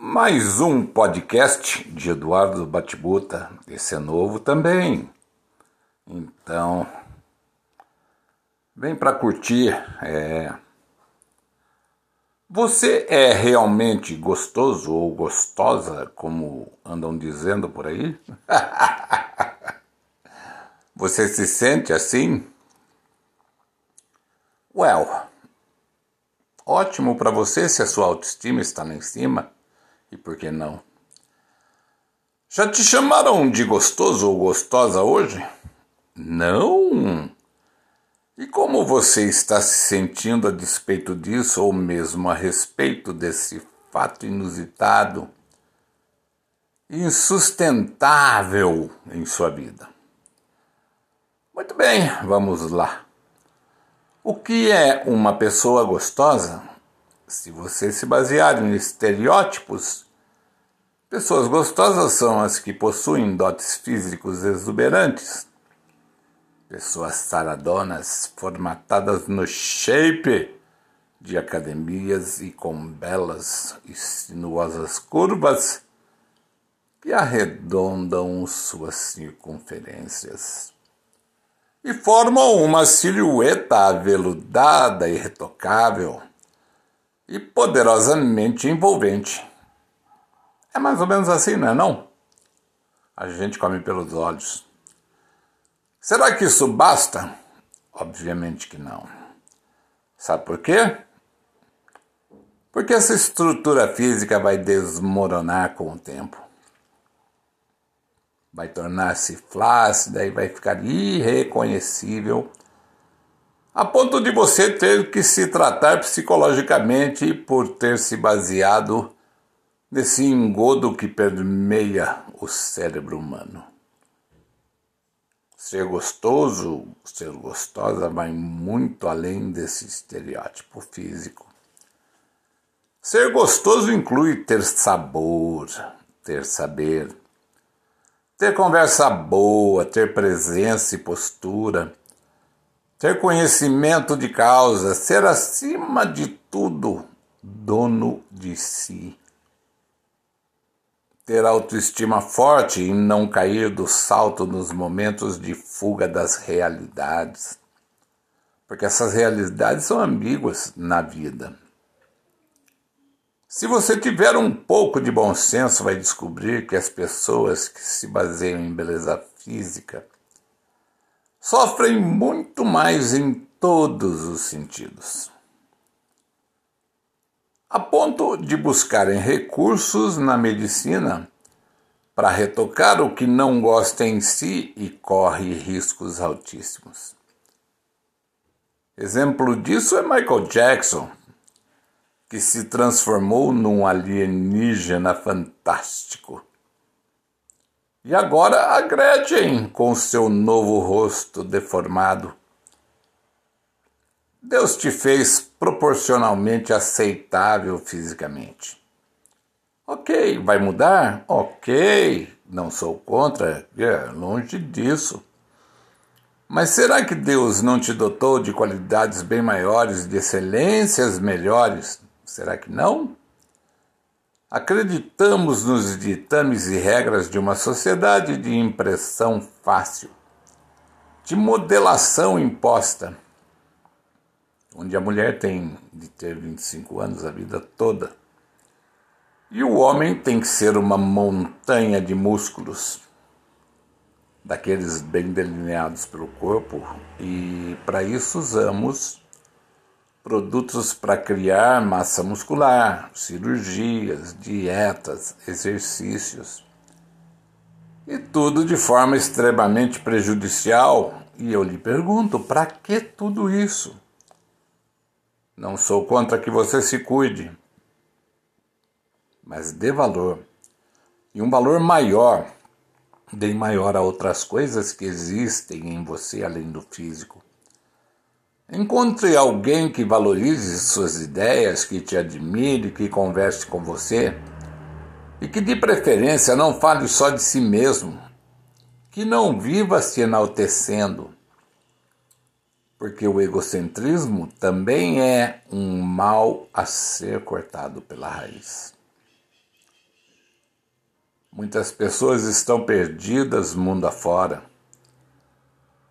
Mais um podcast de Eduardo Batibuta. Esse é novo também. Então, vem para curtir. É... Você é realmente gostoso ou gostosa, como andam dizendo por aí? Você se sente assim? Well, ótimo para você se a sua autoestima está lá em cima e por que não? Já te chamaram de gostoso ou gostosa hoje? Não? E como você está se sentindo a despeito disso, ou mesmo a respeito desse fato inusitado, insustentável em sua vida? Muito bem, vamos lá. O que é uma pessoa gostosa? Se você se basear em estereótipos, pessoas gostosas são as que possuem dotes físicos exuberantes, pessoas saradonas, formatadas no shape de academias e com belas e sinuosas curvas que arredondam suas circunferências e formam uma silhueta aveludada e retocável e poderosamente envolvente. É mais ou menos assim, não é não? A gente come pelos olhos. Será que isso basta? Obviamente que não. Sabe por quê? Porque essa estrutura física vai desmoronar com o tempo. Vai tornar-se flácida e vai ficar irreconhecível a ponto de você ter que se tratar psicologicamente por ter se baseado nesse engodo que permeia o cérebro humano. Ser gostoso, ser gostosa vai muito além desse estereótipo físico. Ser gostoso inclui ter sabor, ter saber, ter conversa boa, ter presença e postura ter conhecimento de causa, ser acima de tudo dono de si. Ter autoestima forte e não cair do salto nos momentos de fuga das realidades. Porque essas realidades são ambíguas na vida. Se você tiver um pouco de bom senso, vai descobrir que as pessoas que se baseiam em beleza física sofrem muito mais em todos os sentidos. A ponto de buscarem recursos na medicina para retocar o que não gosta em si e corre riscos altíssimos. Exemplo disso é Michael Jackson, que se transformou num alienígena fantástico e agora a Gretchen, com seu novo rosto deformado. Deus te fez proporcionalmente aceitável fisicamente. Ok, vai mudar? Ok, não sou contra, é longe disso. Mas será que Deus não te dotou de qualidades bem maiores, de excelências melhores? Será que não? Acreditamos nos ditames e regras de uma sociedade de impressão fácil, de modelação imposta, onde a mulher tem de ter 25 anos a vida toda e o homem tem que ser uma montanha de músculos, daqueles bem delineados pelo corpo, e para isso usamos produtos para criar massa muscular, cirurgias, dietas, exercícios. E tudo de forma extremamente prejudicial. E eu lhe pergunto: para que tudo isso? Não sou contra que você se cuide, mas dê valor. E um valor maior, dê maior a outras coisas que existem em você além do físico. Encontre alguém que valorize suas ideias, que te admire, que converse com você e que, de preferência, não fale só de si mesmo, que não viva se enaltecendo, porque o egocentrismo também é um mal a ser cortado pela raiz. Muitas pessoas estão perdidas mundo afora.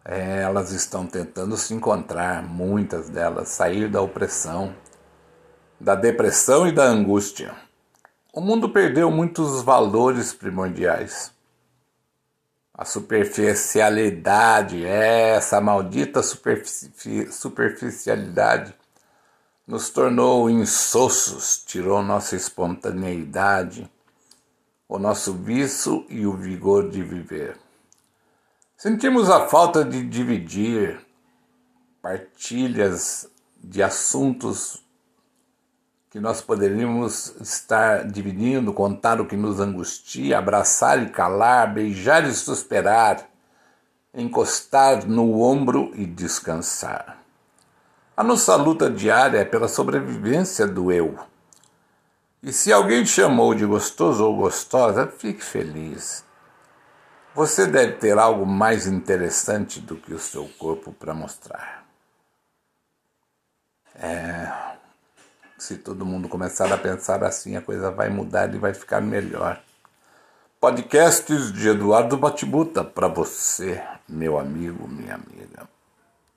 É, elas estão tentando se encontrar, muitas delas, sair da opressão, da depressão e da angústia. O mundo perdeu muitos valores primordiais. A superficialidade, essa maldita superfici superficialidade, nos tornou insossos, tirou nossa espontaneidade, o nosso vício e o vigor de viver. Sentimos a falta de dividir partilhas de assuntos que nós poderíamos estar dividindo, contar o que nos angustia, abraçar e calar, beijar e suspirar, encostar no ombro e descansar. A nossa luta diária é pela sobrevivência do eu. E se alguém chamou de gostoso ou gostosa, fique feliz. Você deve ter algo mais interessante do que o seu corpo para mostrar. É se todo mundo começar a pensar assim, a coisa vai mudar e vai ficar melhor. Podcasts de Eduardo Batibuta para você, meu amigo, minha amiga.